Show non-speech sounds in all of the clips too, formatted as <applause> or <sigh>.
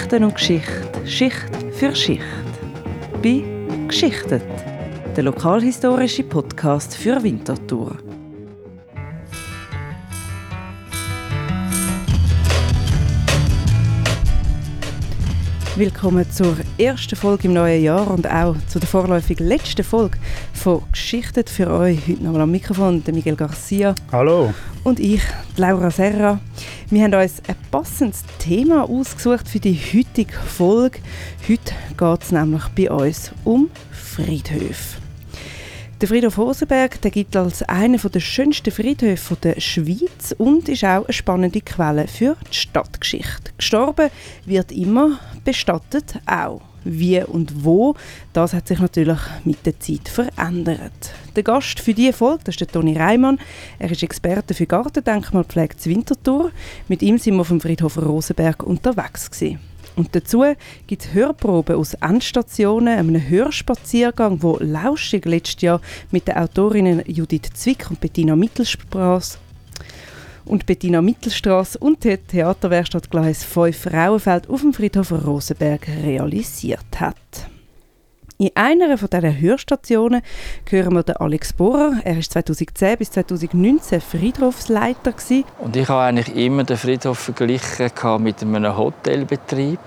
Geschichten und Geschichte, Schicht für Schicht. Bei Geschichtet, der lokalhistorische Podcast für Winterthur. Willkommen zur ersten Folge im neuen Jahr und auch zu der vorläufig letzten Folge von Geschichtet für euch. Heute nochmal am Mikrofon der Miguel Garcia. Hallo. Und ich, Laura Serra. Wir haben uns ein passendes Thema ausgesucht für die heutige Folge. Heute geht es nämlich bei uns um Friedhöfe. Der Friedhof Hosenberg der gilt als einer der schönsten Friedhöfe der Schweiz und ist auch eine spannende Quelle für die Stadtgeschichte. Gestorben wird immer, bestattet auch. Wie und wo, das hat sich natürlich mit der Zeit verändert. Der Gast für diese Folge das ist der Toni Reimann. Er ist Experte für Gartendenkmalpflege zu Winterthur. Mit ihm sind wir auf dem Friedhof Rosenberg unterwegs gewesen. Und dazu gibt es Hörproben aus Endstationen, einem Hörspaziergang, wo Lauschig letztes Jahr mit den Autorinnen Judith Zwick und Bettina Mittelstraß und Bettina Mittelstraße und der Theaterwerkstatt Gleis 5 Frauenfeld auf dem Friedhof Rosenberg realisiert hat. In einer von diesen Hörstationen hören wir den Alex Bohrer. Er war 2010 bis 2019 Friedhofsleiter. Und ich habe eigentlich immer den Friedhof verglichen mit einem Hotelbetrieb.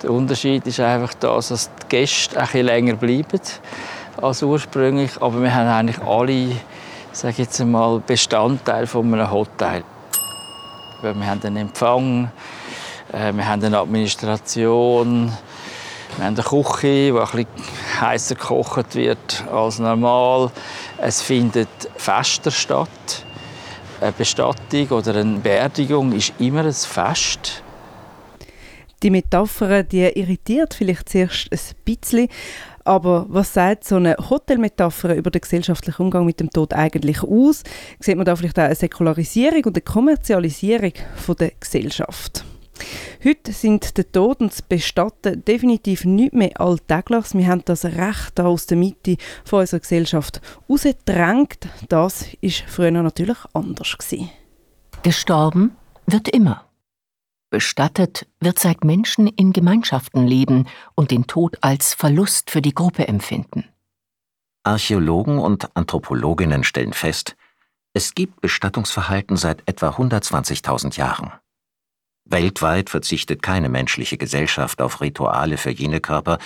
Der Unterschied ist einfach das, dass die Gäste ein länger bleiben als ursprünglich. Aber wir haben eigentlich alle sage jetzt einmal, Bestandteile von einem Hotel. Wir haben einen Empfang, äh, wir haben eine Administration, wir haben eine Küche, ein bisschen heißer gekocht wird als normal. Es findet Fester statt. Eine Bestattung oder eine Beerdigung ist immer ein Fest. Die Metapher die irritiert vielleicht zuerst ein bisschen, aber was sagt so eine Hotelmetapher über den gesellschaftlichen Umgang mit dem Tod eigentlich aus? Sieht man da vielleicht auch eine Säkularisierung und eine Kommerzialisierung von der Gesellschaft? Heute sind der Tod und das Bestatten definitiv nicht mehr alltäglich. Wir haben das Recht aus der Mitte von unserer Gesellschaft rausgedrängt. Das war früher natürlich anders. Gewesen. Gestorben wird immer. Bestattet wird seit Menschen in Gemeinschaften leben und den Tod als Verlust für die Gruppe empfinden. Archäologen und Anthropologinnen stellen fest, es gibt Bestattungsverhalten seit etwa 120.000 Jahren. Weltweit verzichtet keine menschliche Gesellschaft auf Rituale für jene Körper,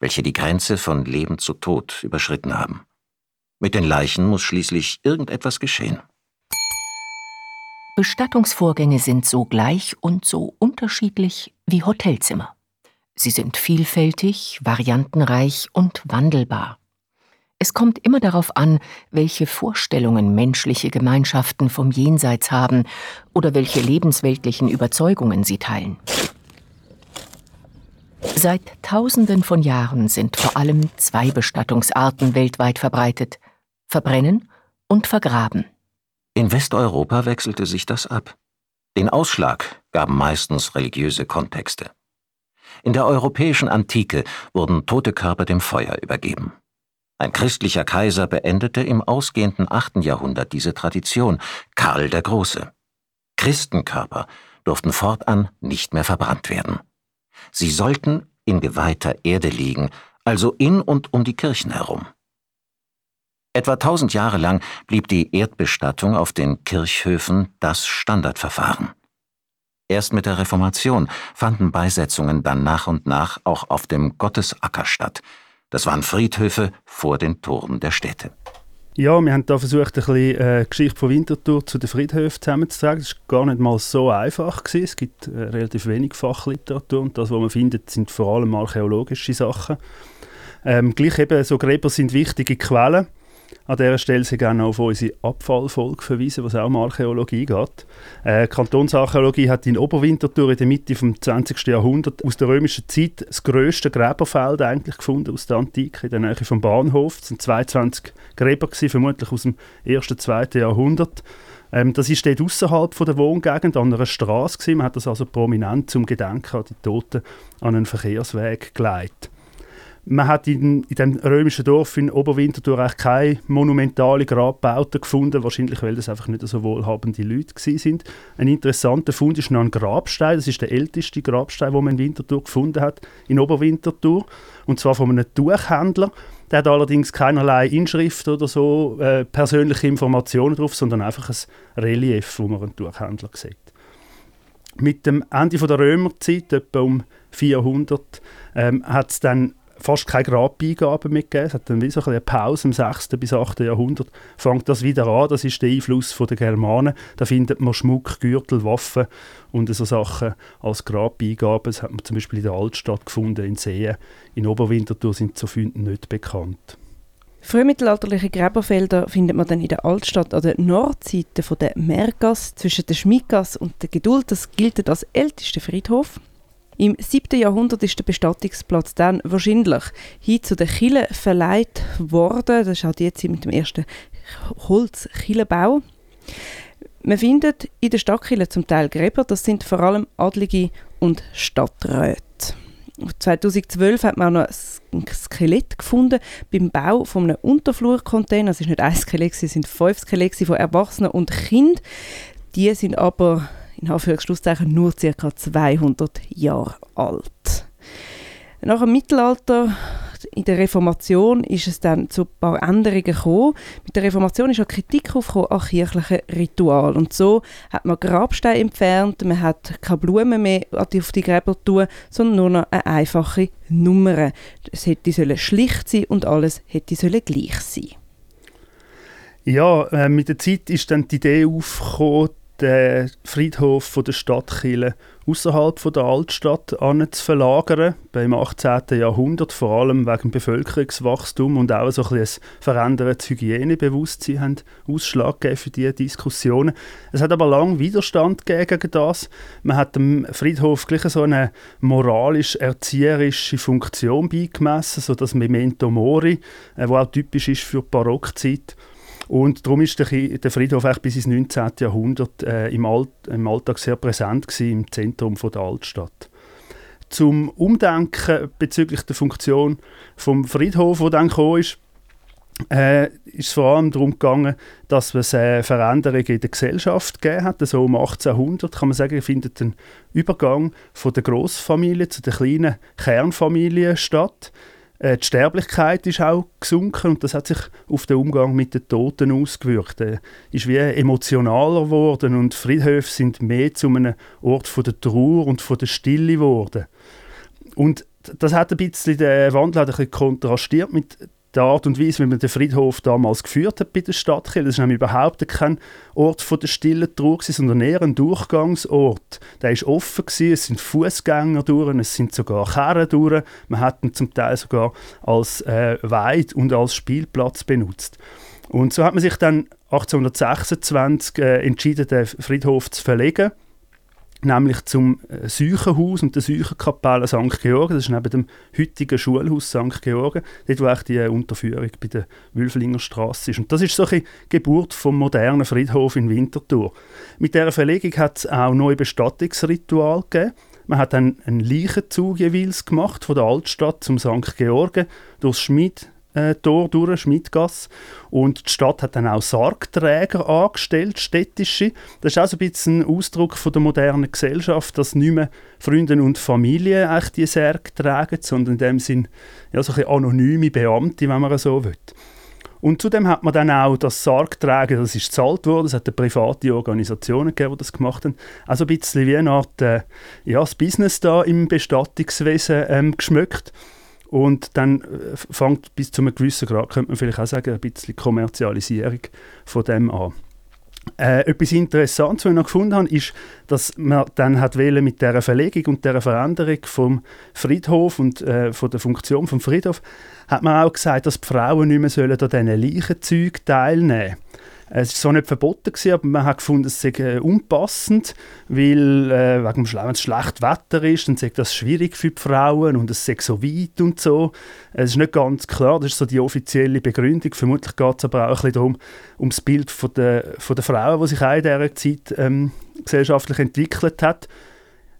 welche die Grenze von Leben zu Tod überschritten haben. Mit den Leichen muss schließlich irgendetwas geschehen. Bestattungsvorgänge sind so gleich und so unterschiedlich wie Hotelzimmer. Sie sind vielfältig, variantenreich und wandelbar. Es kommt immer darauf an, welche Vorstellungen menschliche Gemeinschaften vom Jenseits haben oder welche lebensweltlichen Überzeugungen sie teilen. Seit Tausenden von Jahren sind vor allem zwei Bestattungsarten weltweit verbreitet Verbrennen und Vergraben. In Westeuropa wechselte sich das ab. Den Ausschlag gaben meistens religiöse Kontexte. In der europäischen Antike wurden tote Körper dem Feuer übergeben. Ein christlicher Kaiser beendete im ausgehenden 8. Jahrhundert diese Tradition, Karl der Große. Christenkörper durften fortan nicht mehr verbrannt werden. Sie sollten in geweihter Erde liegen, also in und um die Kirchen herum. Etwa tausend Jahre lang blieb die Erdbestattung auf den Kirchhöfen das Standardverfahren. Erst mit der Reformation fanden Beisetzungen dann nach und nach auch auf dem Gottesacker statt. Das waren Friedhöfe vor den Toren der Städte. Ja, wir haben da versucht, ein bisschen äh, Geschichte von Winterthur zu den Friedhöfen zusammenzutragen. Das war gar nicht mal so einfach. Gewesen. Es gibt äh, relativ wenig Fachliteratur und das, was man findet, sind vor allem archäologische Sachen. Ähm, gleich eben, so Gräber sind wichtige Quellen. An dieser Stelle sehr gerne auf unsere Abfallfolge verweisen, was auch um Archäologie geht. Äh, Kantonsarchäologie hat in Oberwinterthur in der Mitte des 20. Jahrhunderts aus der römischen Zeit das grösste Gräberfeld eigentlich gefunden aus der Antike, in der Nähe vom Bahnhof. Es sind 22 Gräber, gewesen, vermutlich aus dem 1. 2. Jahrhundert. Ähm, das ist dort außerhalb der Wohngegend an einer Straße. Man hat das also prominent zum Gedenken an die Toten an einen Verkehrsweg geleitet. Man hat in, in dem römischen Dorf in Oberwinterthur eigentlich keine monumentale Grabbauten gefunden, wahrscheinlich weil das einfach nicht so wohlhabende Leute sind. Ein interessanter Fund ist noch ein Grabstein, das ist der älteste Grabstein, den man in Winterthur gefunden hat, in Oberwinterthur, und zwar von einem Tuchhändler. Der hat allerdings keinerlei Inschrift oder so äh, persönliche Informationen drauf, sondern einfach ein Relief, wo man einen Tuchhändler sieht. Mit dem Ende der Römerzeit, etwa um 400, ähm, hat es dann fast keine Grabbeigaben mehr gegeben. Es hat dann wie so eine Pause im 6. bis 8. Jahrhundert. Fängt das wieder an, das ist der Einfluss der Germanen. Da findet man Schmuck, Gürtel, Waffen und so Sachen als Grabbeigaben. Das hat man zum Beispiel in der Altstadt gefunden, in Seen. In Oberwinterthur sind so Funde nicht bekannt. Frühmittelalterliche Gräberfelder findet man dann in der Altstadt an der Nordseite von der Mergasse zwischen der Schmiedgasse und der Geduld. Das gilt als ältester Friedhof. Im 7. Jahrhundert ist der Bestattungsplatz dann wahrscheinlich hin zu den Kille verleiht worden. Das ist auch jetzt mit dem ersten Holzkillenbau. Man findet in der Stadtkille zum Teil Gräber, das sind vor allem Adlige und Stadträte. 2012 hat man auch noch ein Skelett gefunden beim Bau von einem Unterflurcontainer. Es ist nicht ein Skelett, es sind fünf Skelette von Erwachsenen und Kind. Die sind aber in Anführungszeichen nur ca. 200 Jahre alt. Nach dem Mittelalter, in der Reformation, ist es dann zu ein paar Änderungen gekommen. Mit der Reformation ist auch Kritik aufgekommen an kirchlichen Ritual. Und so hat man Grabsteine entfernt, man hat keine Blumen mehr auf die Gräber tun, sondern nur noch eine einfache Nummer. Es hätte schlicht sein und alles hätte gleich sein. Ja, äh, mit der Zeit ist dann die Idee aufgekommen, den Friedhof von der Stadt Chile außerhalb der Altstadt zu verlagern, beim 18. Jahrhundert, vor allem wegen Bevölkerungswachstum und auch ein, ein verändertes Hygienebewusstsein haben Ausschlag gegeben für diese Diskussionen. Es hat aber lange Widerstand gegen das. Man hat dem Friedhof gleich so eine moralisch-erzieherische Funktion beigemessen, so das Memento Mori, äh, wo auch typisch ist für die Barockzeit. Und darum ist der, der Friedhof bis ins 19. Jahrhundert äh, im, Alt, im, Alltag sehr präsent gewesen, im Zentrum von der Altstadt. Zum Umdenken bezüglich der Funktion vom Friedhof, wo dann gekommen ist, äh, ist es vor allem darum gegangen, dass es äh, Veränderungen in der Gesellschaft gegeben hat. So um 1800 kann man sagen, findet ein Übergang von der Großfamilie zu der kleinen Kernfamilie statt. Äh, die Sterblichkeit ist auch gesunken und das hat sich auf den Umgang mit den Toten ausgewirkt. Er ist wie emotionaler geworden und Friedhöfe sind mehr zu einem Ort von der Trauer und von der Stille geworden. Und das hat ein bisschen den Wandel ein bisschen kontrastiert mit die Art und Weise, wie man den Friedhof damals geführt hat bei der Stadtkirche. Das ist nämlich überhaupt kein Ort von der stillen Trauer, sondern eher ein Durchgangsort. Der ist offen gewesen, es sind Fußgänger durch, es sind sogar Kerren durch. Man hat ihn zum Teil sogar als äh, Weid und als Spielplatz benutzt. Und so hat man sich dann 1826 äh, entschieden, den Friedhof zu verlegen nämlich zum äh, Seuchenhaus und der Seuchenkapelle St. Georgen. Das ist neben dem heutigen Schulhaus St. Georgen, dort wo auch die äh, Unterführung bei der Wülflinger Straße ist. Und das ist so die Geburt vom modernen Friedhof in Winterthur. Mit dieser Verlegung hat es auch neue Bestattungsrituale gegeben. Man hat dann einen Leichenzug jeweils gemacht von der Altstadt zum St. Georgen durchs Schmied äh, Tor durch, Schmidgasse. Und die Stadt hat dann auch Sargträger angestellt, städtische. Das ist auch so ein bisschen ein Ausdruck von der modernen Gesellschaft, dass nicht mehr Freunde und Familie echt die Särge tragen, sondern in dem Sinn ja, so anonyme Beamte, wenn man so will. Und zudem hat man dann auch das Sargtragen, das ist gezahlt worden, es hat private Organisationen gegeben, die das gemacht haben. Also ein bisschen wie eine Art äh, ja, das Business da im Bestattungswesen ähm, geschmückt. Und dann äh, fängt bis zu einem gewissen Grad, könnte man vielleicht auch sagen, ein bisschen Kommerzialisierung von dem an. Äh, etwas Interessantes, was ich noch gefunden habe, ist, dass man dann hat mit der Verlegung und der Veränderung vom Friedhof und äh, von der Funktion vom Friedhof, hat man auch gesagt, dass die Frauen nicht mehr sollen an diesen Leichenzeugen teilnehmen sollen. Es war so nicht verboten, gewesen, aber man hat gefunden, es sei äh, unpassend, weil äh, wenn es schlecht Wetter ist, dann sei das schwierig für die Frauen und es sei so weit und so. Es ist nicht ganz klar, das ist so die offizielle Begründung. Vermutlich geht es aber auch ein bisschen darum, um das Bild von der, von der Frauen, die sich auch in dieser Zeit ähm, gesellschaftlich entwickelt hat.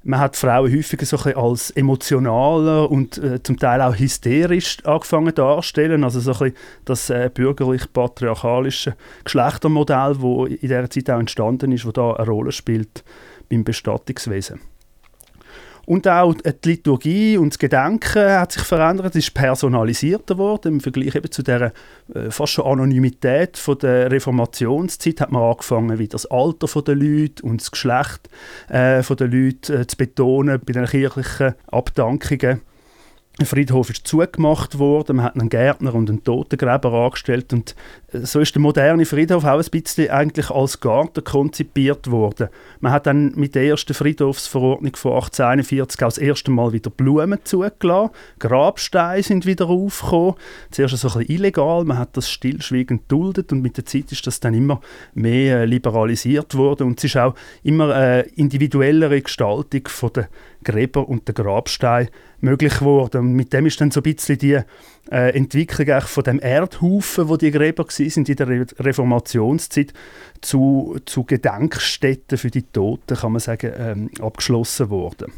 Man hat Frauen häufig so ein als emotionaler und äh, zum Teil auch hysterisch angefangen darzustellen. Also so ein das äh, bürgerlich-patriarchalische Geschlechtermodell, das in dieser Zeit auch entstanden ist, das da eine Rolle spielt beim Bestattungswesen. Und auch die Liturgie und das Gedenken hat sich verändert, ist personalisierter geworden. Im Vergleich eben zu der äh, fast schon Anonymität von der Reformationszeit hat man angefangen, wie das Alter der Leute und das Geschlecht äh, der Leute äh, zu betonen bei den kirchlichen Abdankungen. Ein Friedhof ist zugemacht worden, man hat einen Gärtner und einen Totengräber angestellt und äh, so ist der moderne Friedhof auch ein bisschen eigentlich als Garten konzipiert worden. Man hat dann mit der ersten Friedhofsverordnung von 1841 auch das erste Mal wieder Blumen zugelassen, Grabsteine sind wieder aufgekommen, zuerst so ein bisschen illegal, man hat das stillschweigend duldet und mit der Zeit ist das dann immer mehr äh, liberalisiert worden. Und es ist auch immer eine individuellere Gestaltung von der Gräber und der Grabstein möglich geworden. Und mit dem ist dann so ein bisschen die äh, Entwicklung von dem Erdhaufen, wo die Gräber sind in der Re Reformationszeit, zu, zu Gedenkstätten für die Toten, kann man sagen, ähm, abgeschlossen worden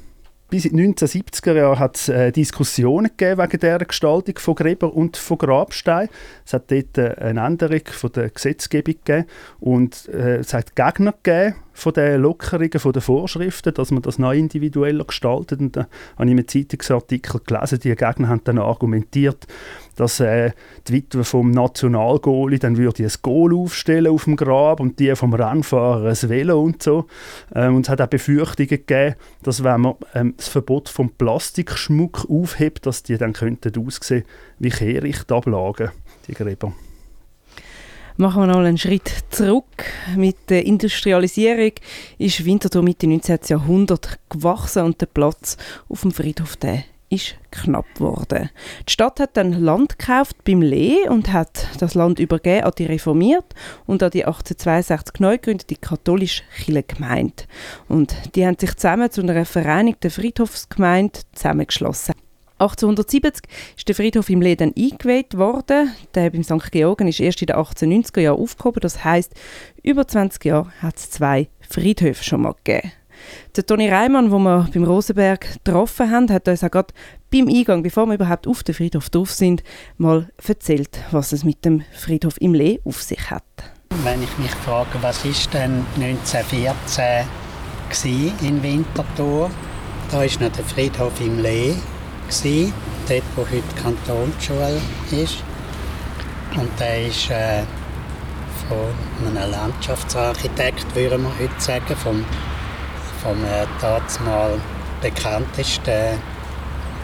bis in den 1970er Jahren hat es äh, Diskussionen gegeben wegen dieser Gestaltung von Gräber und von Grabsteinen. Es hat dort äh, eine Änderung von der Gesetzgebung gegeben und äh, es hat Gegner gegeben von den Lockerungen von den Vorschriften, dass man das noch individueller gestaltet. Und da habe ich einen Zeitungsartikel gelesen, die Gegner haben dann argumentiert, dass äh, die Witwe vom Nationalgoalie dann würde ein Goal aufstellen auf dem Grab und die vom Rennfahrer ein Velo und so. Ähm, und es hat auch Befürchtungen gegeben, dass wenn man ähm, das Verbot vom Plastikschmuck aufhebt, dass die dann könnten aussehen wie Kehrichtablagen, die Gräber. Machen wir noch einen Schritt zurück. Mit der Industrialisierung ist Winterthur Mitte 19. Jahrhundert gewachsen und der Platz auf dem Friedhof der ist knapp geworden. Die Stadt hat dann Land gekauft beim Lee und hat das Land übergeben an die Reformiert und an die 1862 neu gegründete katholische Kirchengemeinde. Und die haben sich zusammen zu einer vereinigten Friedhofsgemeinde zusammengeschlossen. 1870 ist der Friedhof im Leden eingeweiht worden. Der beim St. Georgen ist erst in den 1890er Jahren aufgehoben. Das heißt, über 20 Jahre hat es zwei Friedhöfe schon mal gegeben. Der Toni Reimann, den wir beim Rosenberg getroffen haben, hat uns auch gerade beim Eingang, bevor wir überhaupt auf den Friedhof drauf sind, mal erzählt, was es mit dem Friedhof im Lee auf sich hat. Wenn ich mich frage, was ist denn 1914 in Winterthur? Da war noch der Friedhof im Lee gewesen, dort wo heute Kantonsschule ist. Und der ist äh, von einem Landschaftsarchitekt, würde man heute sagen, vom, vom äh, damals bekanntesten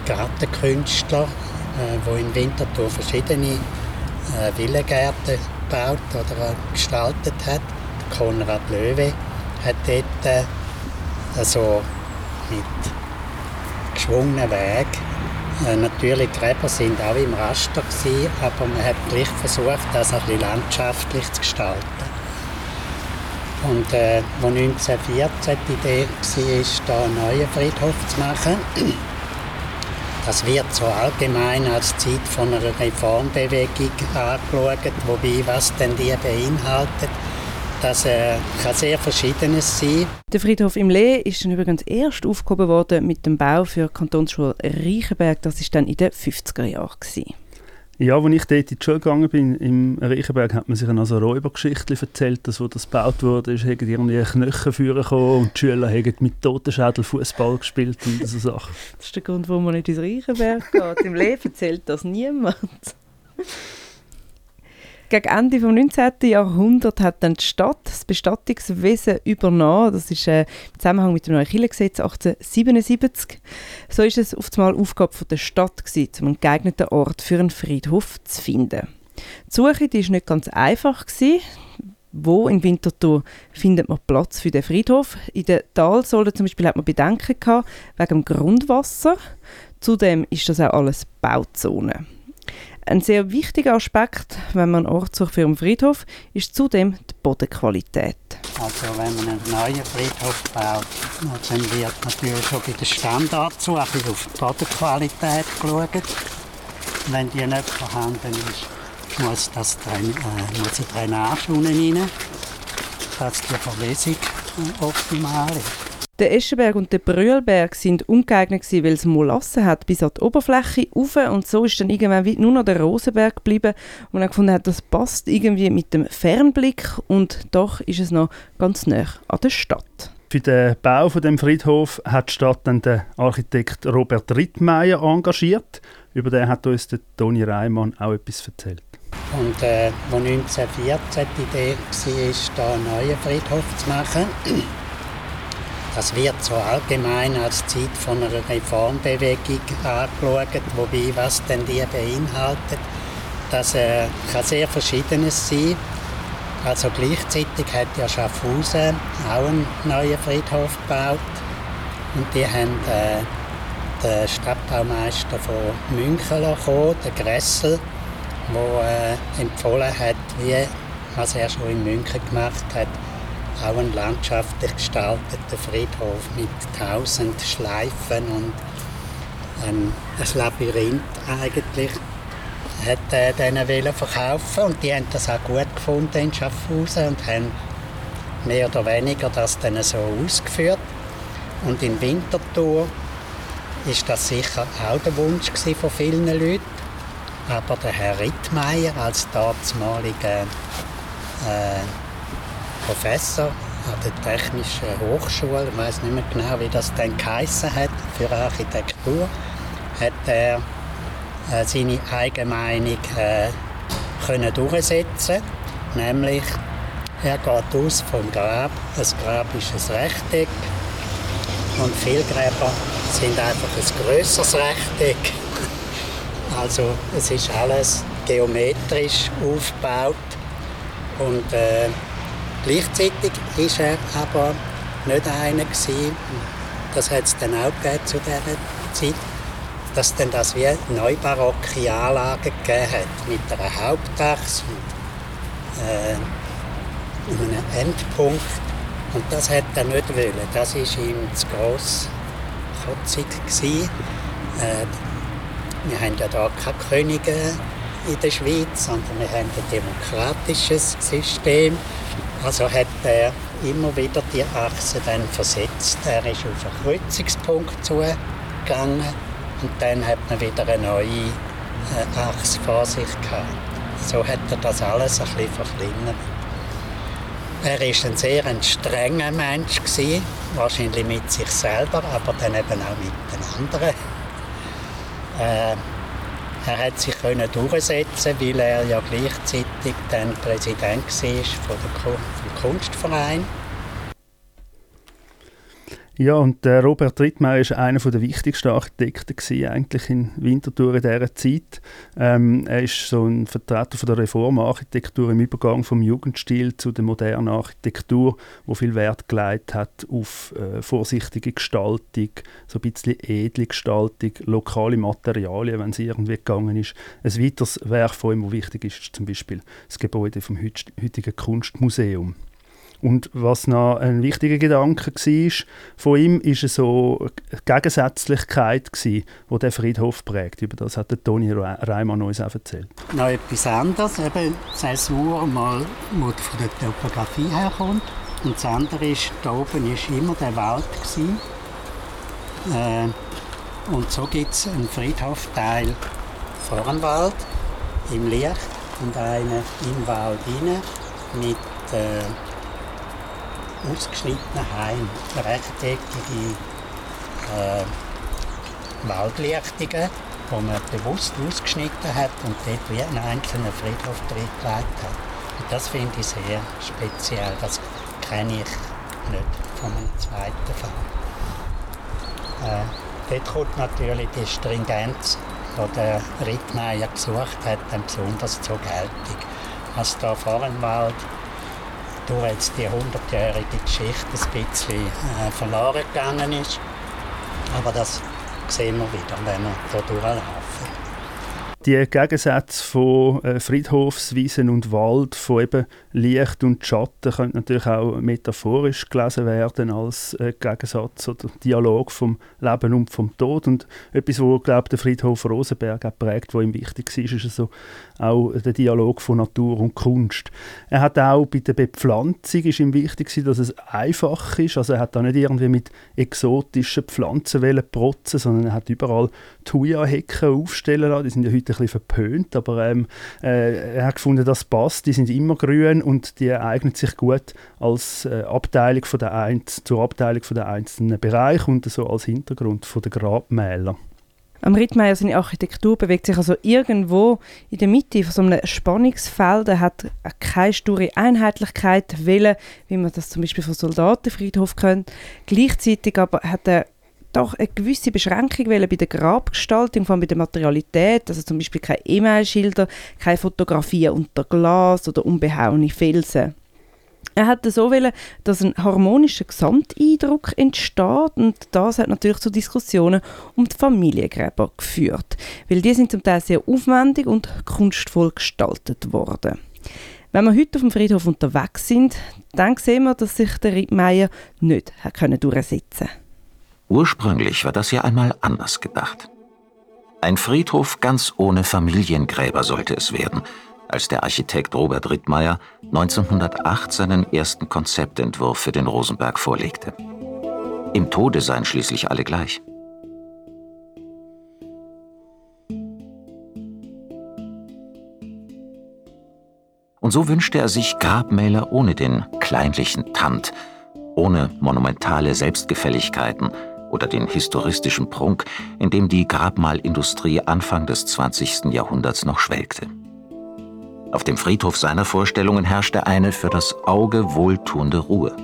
Gartenkünstler, äh, wo in Winterthur verschiedene äh, Villengärten gebaut oder gestaltet hat. Konrad Löwe hat dort äh, also mit geschwungenen Weg äh, natürlich, die Gräber sind auch im Raster, gewesen, aber man hat gleich versucht, das ein landschaftlich zu gestalten. Und äh, als 1914 die Idee war, hier einen neuen Friedhof zu machen, <clears throat> das wird so allgemein als Zeit von einer Reformbewegung angeschaut, wobei was denn die beinhaltet, das äh, kann sehr Verschiedenes sein. Der Friedhof im Lee ist dann übrigens erst aufgehoben worden mit dem Bau für die Kantonsschule Reichenberg. Das war dann in den 50er Jahren. Gewesen. Ja, als ich dort in die Schule gegangen bin, im Reichenberg, hat man sich also eine Räubergeschichte erzählt, dass, wo das gebaut wurde, ist, haben irgendwie Knochen führen gekommen und die Schüler haben mit Totenschädel Fußball gespielt und so Sachen. Das ist der Grund, warum man nicht ins Reichenberg geht. Im Lee erzählt das niemand. Gegen Ende des 19. Jahrhunderts hat dann die Stadt das Bestattungswesen übernommen. Das ist äh, im Zusammenhang mit dem neuen Kirchengesetz 1877. So ist es auf einmal Aufgabe der Stadt gewesen, um einen geeigneten Ort für einen Friedhof zu finden. Die Suche ist nicht ganz einfach gewesen. Wo in Winterthur findet man Platz für den Friedhof? In der Talsäule zum Beispiel hat man Bedenken gehabt wegen dem Grundwasser. Zudem ist das auch alles Bauzone. Ein sehr wichtiger Aspekt, wenn man Ort sucht für einen Friedhof, ist zudem die Bodenqualität. Also wenn man einen neuen Friedhof baut, dann wird natürlich schon bei der Standardsuche auf die Bodenqualität geschaut. Wenn die nicht vorhanden ist, muss, das äh, muss eine Drainage unten rein, dass die Verlesung optimal ist. Der Eschenberg und der Brühlberg sind ungeeignet gewesen, weil es Molasse hat bis an die Oberfläche rauf und so ist dann irgendwann nur noch der Rosenberg geblieben und dann gefunden hat, das passt irgendwie mit dem Fernblick und doch ist es noch ganz nah an der Stadt. Für den Bau von dem Friedhof hat die Stadt dann den Architekt Robert Rittmeier engagiert. Über den hat uns der Toni Reimann auch etwas erzählt. Und äh, als 1914 die Idee war, hier einen neuen Friedhof zu machen, das wird so allgemein als Zeit von einer Reformbewegung angeschaut, wobei was denn die beinhaltet, das äh, kann sehr verschiedenes sein. Also gleichzeitig hat ja Schaffhausen auch einen neuen Friedhof gebaut und die haben äh, den Stadtbaumeister von München bekommen, den Gressel, der äh, empfohlen hat, wie was er schon in München gemacht hat, auch einen landschaftlich gestalteten Friedhof mit tausend Schleifen und ein, ein Labyrinth eigentlich hat äh, denen verkaufen und die haben das auch gut gefunden in Schaffhausen und haben mehr oder weniger das dann so ausgeführt. Und in Winterthur ist das sicher auch der Wunsch von vielen Leuten. Aber der Herr Rittmeier als damaliger äh, Professor an der Technischen Hochschule, ich weiß nicht mehr genau, wie das dann geheissen hat, für Architektur, hat er äh, seine eigene Meinung äh, können durchsetzen. Nämlich, er geht aus vom Grab. Das Grab ist ein Rechteck. Und viele Gräber sind einfach ein grösseres Rechteck. <laughs> Also es ist alles geometrisch aufgebaut. Und äh, Gleichzeitig war er aber nicht einer gewesen, das hat es dann auch zu dieser Zeit, dass dann das wie neubarocke Anlagen gegeben hat, mit einer Hauptachse und äh, einem Endpunkt. Und das hat er nicht wollen. Das war ihm zu gross kotzig. Äh, wir haben ja hier keine Könige in der Schweiz, sondern wir haben ein demokratisches System. Also hat er immer wieder die Achse dann versetzt. Er ist auf einen Kreuzungspunkt zugegangen und dann hat man wieder eine neue äh, Achse vor sich gehabt. So hat er das alles ein bisschen verkleinert. Er war ein sehr ein strenger Mensch, gewesen, wahrscheinlich mit sich selber, aber dann eben auch mit den anderen. Äh, er hat sich können durchsetzen, weil er ja gleichzeitig dann Präsident war vom Kunstverein. Ja, und der Robert Rittmeier war einer der wichtigsten Architekten eigentlich in Winterthur in dieser Zeit. Ähm, er ist so ein Vertreter von der Reformarchitektur im Übergang vom Jugendstil zu der modernen Architektur, wo viel Wert gelegt hat auf äh, vorsichtige Gestaltung, so ein bisschen edle Gestaltung, lokale Materialien, wenn es irgendwie gegangen ist. Ein weiteres Werk von ihm, das wichtig ist, ist zum Beispiel das Gebäude vom heutigen Kunstmuseum. Und was noch ein wichtiger Gedanke war von ihm, ist so Gegensätzlichkeit, die der Friedhof prägt. Über das hat Toni Reimann uns auch erzählt. Noch etwas anderes, eben Zäsur, mal, wo von der Topografie herkommt. Und das andere ist, da oben war immer der Wald. Äh, und so gibt es einen Friedhofteil vor dem Wald, im Licht, und einen im Wald rein mit äh, ausgeschnittenen Heim, rechteckige äh, Waldlichtungen, die man bewusst ausgeschnitten hat und dort wie einen einzelnen Friedhof drin gelegt hat. Und das finde ich sehr speziell. Das kenne ich nicht von einem zweiten Fall. Äh, dort kommt natürlich die Stringenz, die der Rittmeier gesucht hat, dann besonders zur Geltung. Also da vor dem Wald durch jetzt die hundertjährige Geschichte ein bisschen äh, verloren gegangen ist. Aber das sehen wir wieder, wenn wir hier durchlaufen. Die Gegensätze von äh, Friedhofswiesen und Wald, von eben Licht und Schatten, können natürlich auch metaphorisch gelesen werden als äh, Gegensatz oder Dialog vom Leben und vom Tod. Und etwas, wo glaube der Friedhof Rosenberg auch prägt, wo ihm wichtig war, ist also auch der Dialog von Natur und Kunst. Er hat auch bei der Bepflanzung ist ihm wichtig, dass es einfach ist. Also er hat da nicht irgendwie mit exotischen Pflanzen protzen, sondern er hat überall Thuja-Hecken aufstellen lassen. Die sind ja heute bisschen verpönt, aber ähm, äh, er hat gefunden, das passt. Die sind immer grün und die eignen sich gut als äh, Abteilung von der Einz zur Abteilung von der einzelnen Bereiche und so als Hintergrund von der Grabmäler. Am Rittmeier seine Architektur bewegt sich also irgendwo in der Mitte von so einem Spannungsfeld. Er hat keine sture Einheitlichkeit wählen, wie man das zum Beispiel vom Soldatenfriedhof kennt. Gleichzeitig aber hat er doch eine gewisse Beschränkung bei der Grabgestaltung, vor allem bei der Materialität, also zum Beispiel keine E-Mail-Schilder, keine Fotografien unter Glas oder unbehauene Felsen. Er hat so wollen, dass ein harmonischer Gesamteindruck entsteht und das hat natürlich zu Diskussionen um die Familiengräber geführt, weil die sind zum Teil sehr aufwendig und kunstvoll gestaltet worden. Wenn wir heute auf dem Friedhof unterwegs sind, dann sehen wir, dass sich der Rittmeier nicht durchsetzen konnte. Ursprünglich war das ja einmal anders gedacht. Ein Friedhof ganz ohne Familiengräber sollte es werden – als der Architekt Robert Rittmeier 1908 seinen ersten Konzeptentwurf für den Rosenberg vorlegte. Im Tode seien schließlich alle gleich. Und so wünschte er sich Grabmäler ohne den kleinlichen Tand, ohne monumentale Selbstgefälligkeiten oder den historistischen Prunk, in dem die Grabmalindustrie Anfang des 20. Jahrhunderts noch schwelgte. Auf dem Friedhof seiner Vorstellungen herrschte eine für das Auge wohltuende Ruhe.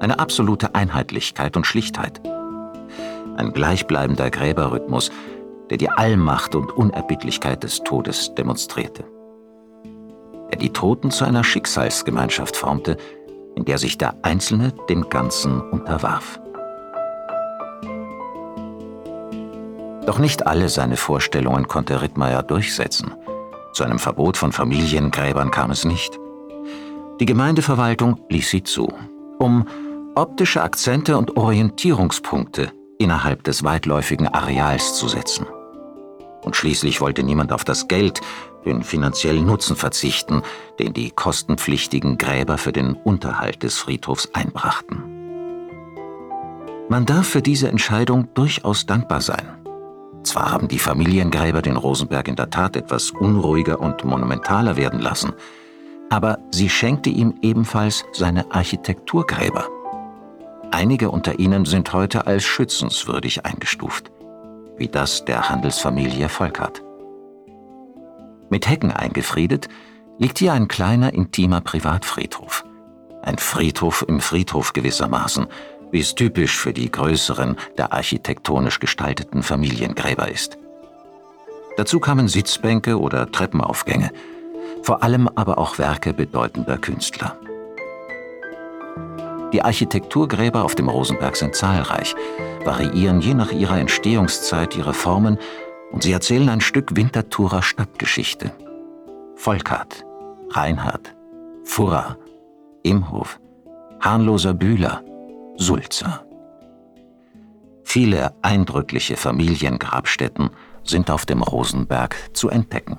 Eine absolute Einheitlichkeit und Schlichtheit. Ein gleichbleibender Gräberrhythmus, der die Allmacht und Unerbittlichkeit des Todes demonstrierte. Der die Toten zu einer Schicksalsgemeinschaft formte, in der sich der Einzelne dem Ganzen unterwarf. Doch nicht alle seine Vorstellungen konnte Rittmeier durchsetzen – zu einem Verbot von Familiengräbern kam es nicht. Die Gemeindeverwaltung ließ sie zu, um optische Akzente und Orientierungspunkte innerhalb des weitläufigen Areals zu setzen. Und schließlich wollte niemand auf das Geld, den finanziellen Nutzen verzichten, den die kostenpflichtigen Gräber für den Unterhalt des Friedhofs einbrachten. Man darf für diese Entscheidung durchaus dankbar sein. Zwar haben die Familiengräber den Rosenberg in der Tat etwas unruhiger und monumentaler werden lassen, aber sie schenkte ihm ebenfalls seine Architekturgräber. Einige unter ihnen sind heute als schützenswürdig eingestuft, wie das der Handelsfamilie Volkert. Mit Hecken eingefriedet liegt hier ein kleiner, intimer Privatfriedhof. Ein Friedhof im Friedhof gewissermaßen, wie es typisch für die größeren, der architektonisch gestalteten Familiengräber ist. Dazu kamen Sitzbänke oder Treppenaufgänge, vor allem aber auch Werke bedeutender Künstler. Die Architekturgräber auf dem Rosenberg sind zahlreich, variieren je nach ihrer Entstehungszeit ihre Formen und sie erzählen ein Stück Winterthurer Stadtgeschichte. Volkart, Reinhard, Furrer, Imhof, harnloser Bühler, Sulza. Viele eindrückliche Familiengrabstätten sind auf dem Rosenberg zu entdecken.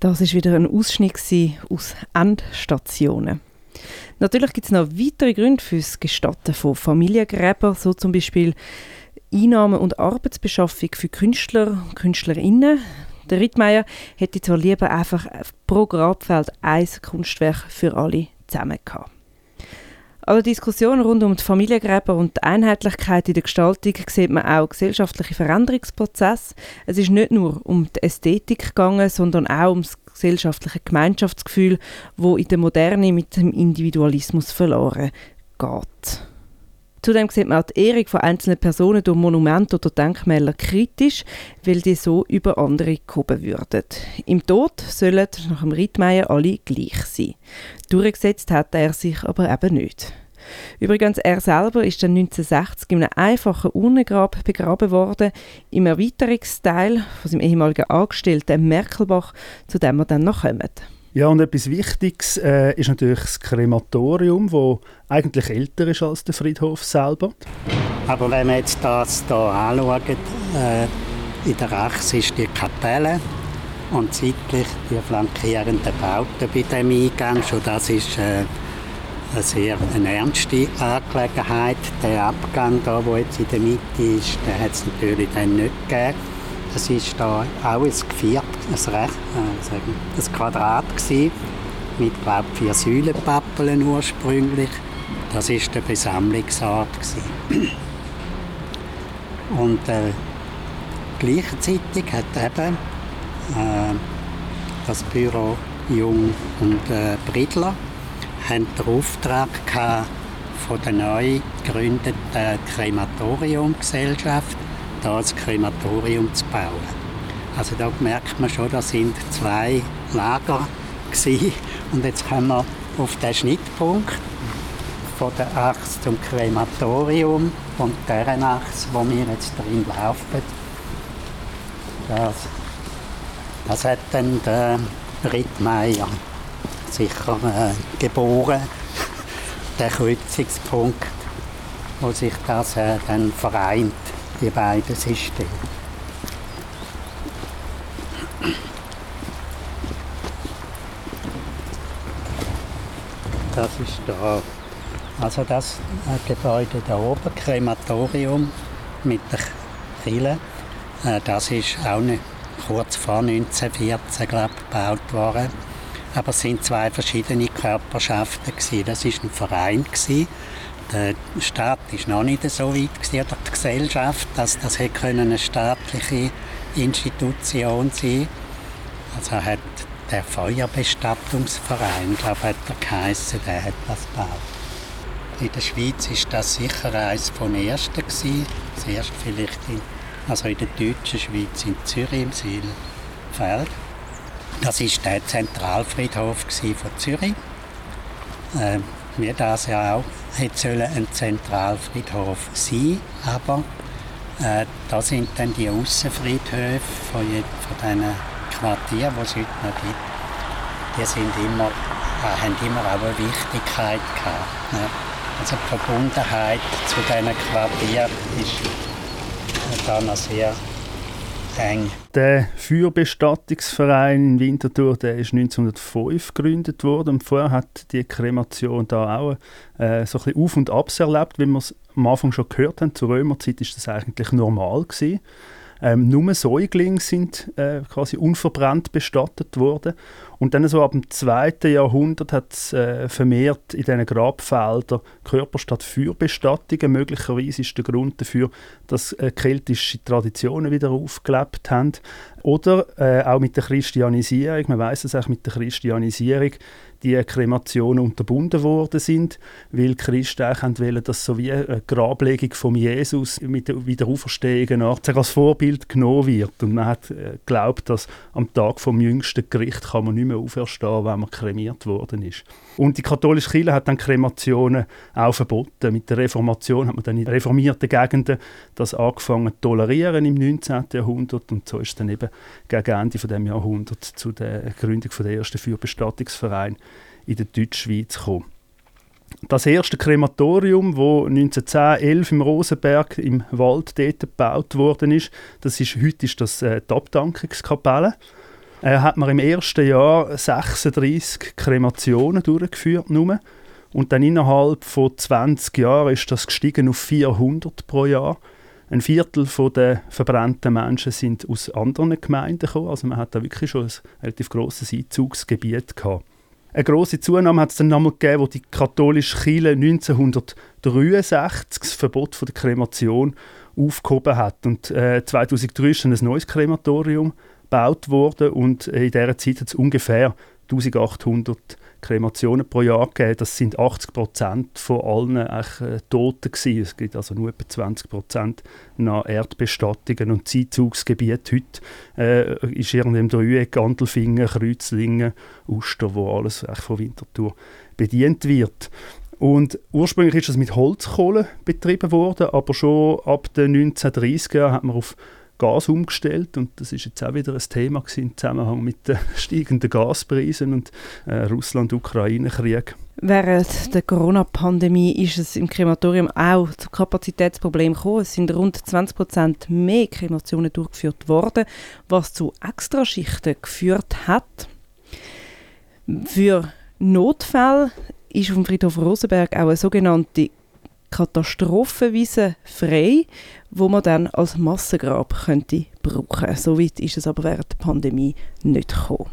Das ist wieder ein Ausschnitt aus Endstationen. Natürlich gibt es noch weitere Gründe für das Gestatten von Familiengräbern, so zum Beispiel Einnahmen und Arbeitsbeschaffung für Künstler und Künstlerinnen. Der Rittmeier hätte zwar lieber einfach pro Grabfeld ein Kunstwerk für alle zusammen gehabt. An der Diskussion rund um die Familiengräber und die Einheitlichkeit in der Gestaltung sieht man auch gesellschaftliche Veränderungsprozesse. Es ist nicht nur um die Ästhetik gegangen, sondern auch um das gesellschaftliche Gemeinschaftsgefühl, wo in der Moderne mit dem Individualismus verloren geht. Zudem sieht man auch die Ehrung von einzelnen Personen durch Monumente oder Denkmäler kritisch, weil die so über andere gehoben würden. Im Tod sollen nach dem Rittmeier alle gleich sein. Durchgesetzt hat er sich aber eben nicht. Übrigens, er selber ist dann 1960 in einem einfachen Urnengrab begraben worden, im Erweiterungsteil von seinem ehemaligen Angestellten Merkelbach, zu dem wir dann noch kommen. Ja, und etwas Wichtiges äh, ist natürlich das Krematorium, das eigentlich älter ist als der Friedhof selber. Aber wenn wir jetzt das hier anschauen, äh, in der Achse ist die Kapelle und seitlich die flankierenden Bauten bei dem Eingang. Schon das ist äh, eine sehr eine ernste Angelegenheit. Der Abgang, da, wo jetzt in der Mitte ist, hat es natürlich dann nicht gegeben. Es war da auch ein, Geviert, ein, Rech, äh, ein Quadrat gewesen, mit glaub, vier Säulenpappeln ursprünglich. Das war der Besammlungsort. Gewesen. Und äh, gleichzeitig hat eben äh, das Büro Jung und äh, Bridler den Auftrag gehabt, von der neu gegründeten Krematoriumgesellschaft das Krematorium zu bauen. Also da merkt man schon, da sind zwei Lager gewesen. und jetzt kommen wir auf den Schnittpunkt von der Achse zum Krematorium und deren Achse, wo wir jetzt drin laufen. Das, das hat dann der Britt Meier sicher äh, geboren, der Kreuzungspunkt, wo sich das äh, dann vereint, die beiden Systeme. Das ist da. Also das äh, Gebäude da oben, Krematorium mit der Kille, äh, das ist auch nicht kurz vor 1914 glaub, gebaut worden. Aber es sind zwei verschiedene Körperschaften gewesen. Das ist ein Verein gewesen. Der Staat ist noch nicht so weit gewesen, die Gesellschaft, dass das eine staatliche Institution sein. Also hat der Feuerbestattungsverein, glaube hat er geheissen, der hat das gebaut. In der Schweiz ist das sicher eines von ersten gewesen. Das erste vielleicht in, also in der deutschen Schweiz in Zürich im Silfeld. Das ist der Zentralfriedhof von Zürich. Äh, wie das ja auch hätte ein Zentralfriedhof sein aber äh, da sind dann die Aussenfriedhöfe von, von diesen Quartieren, die es heute noch gibt, die sind immer, äh, haben immer auch eine Wichtigkeit gehabt. Ne? Also die Verbundenheit zu diesen Quartieren ist äh, da noch sehr eng. Der Feuerbestattungsverein in Winterthur der ist 1905 gegründet worden und vorher hat die Kremation da auch äh, so ein bisschen Auf- und Abs erlebt, wie wir es am Anfang schon gehört haben. Zur Römerzeit ist das eigentlich normal gewesen. Ähm, nur Säuglinge sind äh, quasi unverbrannt bestattet worden. Und dann so ab dem 2. Jahrhundert hat es äh, vermehrt in diesen Grabfeldern Körper statt Feuerbestattungen. Möglicherweise ist der Grund dafür, dass äh, keltische Traditionen wieder aufgelebt haben. Oder äh, auch mit der Christianisierung, man weiß es auch mit der Christianisierung, die Kremationen unterbunden worden sind, weil Christen auch dass so wie eine Grablegung von Jesus mit der Wiederauferstehung als Vorbild genommen wird. Und man hat äh, geglaubt, dass am Tag vom jüngsten Gericht kann man nicht mehr auferstehen, wenn man kremiert worden ist. Und die katholische Kirche hat dann Kremationen auch verboten. Mit der Reformation hat man dann in reformierten Gegenden das angefangen zu tolerieren im 19. Jahrhundert und so ist dann eben gegen Ende von dem Jahrhundert zu der Gründung von der ersten Feuerbestattungsverein in der Deutschschweiz gekommen. Das erste Krematorium, das 1910, 11 im Rosenberg im Wald dort gebaut worden ist, das ist heute ist das äh, die Abdankungskapelle. Äh, hat man im ersten Jahr 36 Kremationen durchgeführt nur. und dann innerhalb von 20 Jahren ist das gestiegen auf 400 pro Jahr. Ein Viertel der verbrannten Menschen sind aus anderen Gemeinden gekommen, also man hat da wirklich schon ein relativ grosses Einzugsgebiet gehabt. Eine grosse Zunahme hat es dann nochmal gegeben, wo die katholische Kirche 1963 das Verbot von der Kremation aufgehoben hat. Und äh, 2003 ist dann ein neues Krematorium gebaut worden und in dieser Zeit hat es ungefähr 1800 Kremationen pro Jahr gegeben. Das sind 80 Prozent von allen äh, Toten gewesen. Es gibt also nur etwa 20 Prozent nach Erdbestattungen und Zeitzugsgebiet heute äh, ist irgendein Dreieck, Gandelfingen, Kreuzlingen, Uster, wo alles von Winterthur bedient wird. Und ursprünglich ist das mit Holzkohle betrieben worden, aber schon ab den 1930er Jahren hat man auf Gas umgestellt und das ist jetzt auch wieder ein Thema im Zusammenhang mit den <laughs> steigenden Gaspreisen und äh, Russland-Ukraine-Krieg. Während der Corona-Pandemie ist es im Krematorium auch zu Kapazitätsproblemen gekommen. Es sind rund 20 Prozent mehr Kremationen durchgeführt worden, was zu Extraschichten geführt hat. Für Notfälle ist auf dem Friedhof Rosenberg auch eine sogenannte Katastrophenwiese frei, wo man dann als Massengrab könnte brauchen. So weit ist es aber während der Pandemie nicht gekommen.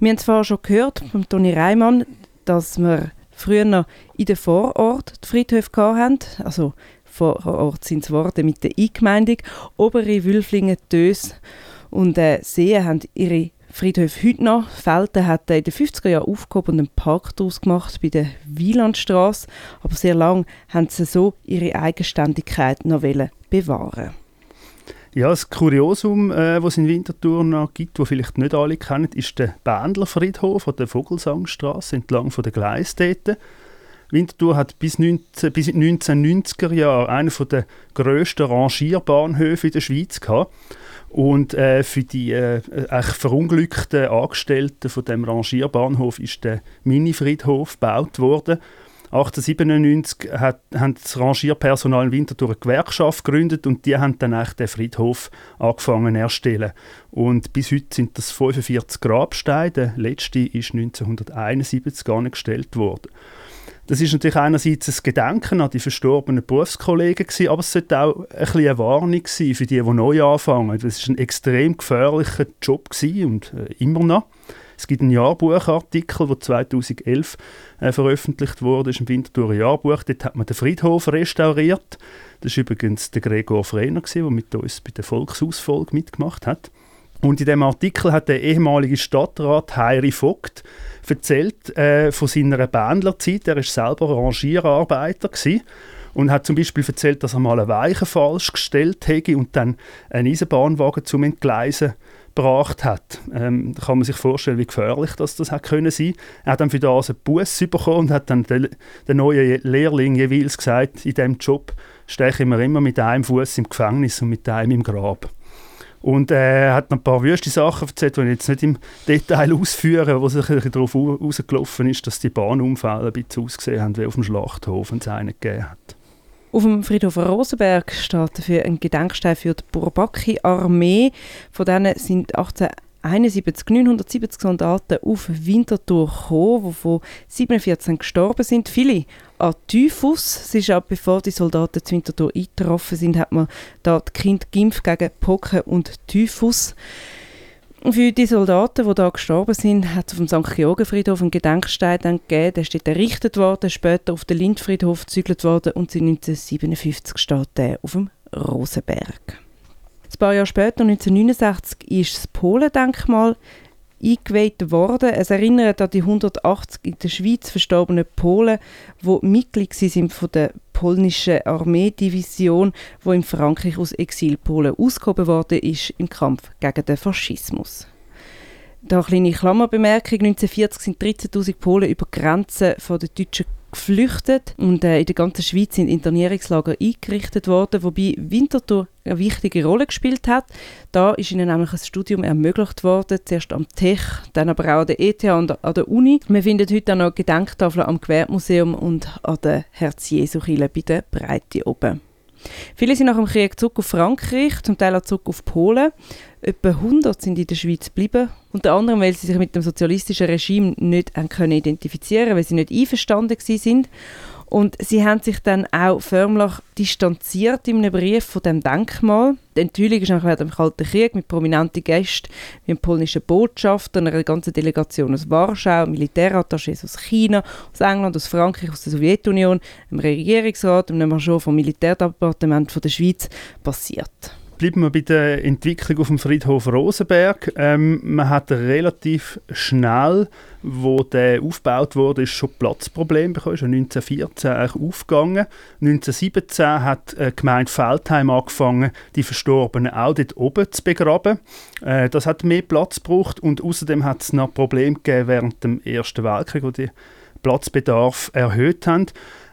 Wir haben zwar schon gehört von Toni Reimann, dass wir früher in den Vorort die Friedhöfe hatten. Also Vorort sind es Worte mit der Eingemeindung. Obere Wülflingen, Dös und äh, Seen haben ihre Friedhof heute noch. Felten hat in den 50er Jahren aufgehoben und einen Park daraus gemacht bei der Wielandstraße. Aber sehr lange haben sie so ihre Eigenständigkeit noch bewahren ja, das Kuriosum, äh, das es in Winterthur noch gibt, das vielleicht nicht alle kennen, ist der Bändlerfriedhof an der Vogelsangstraße entlang von der Gleisstätte. Winterthur hat bis, 19, bis in den 1990er Jahren einen der grössten Rangierbahnhöfe in der Schweiz gehabt. Und äh, für die äh, verunglückten Angestellten von dem Rangierbahnhof ist der Mini-Friedhof gebaut worden. 1897 hat, haben das Rangierpersonal in Winterthur eine Gewerkschaft gegründet und die haben dann den Friedhof angefangen erstellen. Und bis heute sind das 45 Grabsteine. Der letzte ist 1971 angestellt worden. Das ist natürlich einerseits ein Gedenken an die verstorbenen Berufskollegen gewesen, aber es sollte auch ein eine Warnung sein für die, die neu anfangen. Das war ein extrem gefährlicher Job und äh, immer noch. Es gibt einen Jahrbuchartikel, der 2011 äh, veröffentlicht wurde, ist im Winterthur Jahrbuch. Dort hat man den Friedhof restauriert. Das war übrigens der Gregor Frener, der mit uns bei der Volksausfolge mitgemacht hat. Und in dem Artikel hat der ehemalige Stadtrat Heiri Vogt erzählt äh, von seiner Bändlerzeit. Er war selber Rangierarbeiter gewesen und hat zum Beispiel erzählt, dass er mal eine Weiche falsch gestellt hätte und dann einen Eisenbahnwagen zum Entgleisen gebracht hat. Ähm, da kann man sich vorstellen, wie gefährlich das, das hat können sein. Er hat dann für das einen Bus bekommen und hat dann den, den neuen Lehrling jeweils gesagt, in diesem Job steche ich mir immer mit einem Fuß im Gefängnis und mit einem im Grab. Und äh, er hat noch ein paar wüste Sachen erzählt, die ich jetzt nicht im Detail ausführen, wo sich darauf rausgelaufen ist, dass die Bahnunfälle ein bisschen ausgesehen haben wie auf dem Schlachthof, wenn es einen gegeben hat. Auf dem Friedhof Rosenberg steht dafür ein Gedenkstein für die Bourbaki-Armee. Von denen sind 18 71 970 Soldaten auf Winterthur gekommen, wovon 47 gestorben sind. Viele an Typhus. Es ist auch bevor die Soldaten zu Winterthur eingetroffen sind, hat man die Kinder geimpft gegen Pocken und Typhus. Für die Soldaten, die da gestorben sind, hat es auf dem St. Georgenfriedhof einen Gedenkstein dann gegeben. Der ist errichtet worden, später auf den Lindfriedhof gezügelt worden und seit 1957 steht der auf dem Rosenberg. Ein paar Jahre später, 1969, ist das Polendenkmal eingeweiht worden. Es erinnert an die 180 in der Schweiz verstorbenen Polen, die Mitglied sind von der polnischen Armeedivision, wo in Frankreich aus Exilpolen ausgehoben worden ist im Kampf gegen den Faschismus. Da eine kleine Klammerbemerkung. 1940 sind 13.000 Polen über die Grenzen von der deutschen geflüchtet und äh, in der ganzen Schweiz sind Internierungslager eingerichtet worden, wobei Winterthur eine wichtige Rolle gespielt hat. Da ist ihnen nämlich ein Studium ermöglicht worden, zuerst am Tech, dann aber auch an der ETH und an der Uni. Wir finden heute auch noch Gedenktafeln am Gewerbemuseum und an der Herz-Jesu-Kirche bei der Breite oben. Viele sind nach dem Krieg zurück auf Frankreich, zum Teil auch zurück auf Polen. Etwa 100 sind in der Schweiz geblieben, unter anderem, weil sie sich mit dem sozialistischen Regime nicht können identifizieren weil sie nicht einverstanden sind. Und sie haben sich dann auch förmlich distanziert in einem Brief von dem Denkmal. Die Enthüllung ist während dem Kalten Krieg mit prominenten Gästen wie dem polnischen Botschafter, einer ganzen Delegation aus Warschau, Militärattachés aus China, aus England, aus Frankreich, aus der Sowjetunion, dem Regierungsrat und einem Marschall vom Militärdepartement der Schweiz passiert. Bleiben wir bei der Entwicklung auf dem Friedhof Rosenberg. Ähm, man hat relativ schnell, wo der aufgebaut wurde, ist schon Platzproblem bekommen. Ist 1914 eigentlich aufgegangen. 1917 hat äh, die Gemeinde Feldheim angefangen, die Verstorbenen auch dort oben zu begraben. Äh, das hat mehr Platz gebraucht und außerdem hat es noch Probleme gegeben während dem Ersten Weltkrieg, wo die Platzbedarf erhöht haben.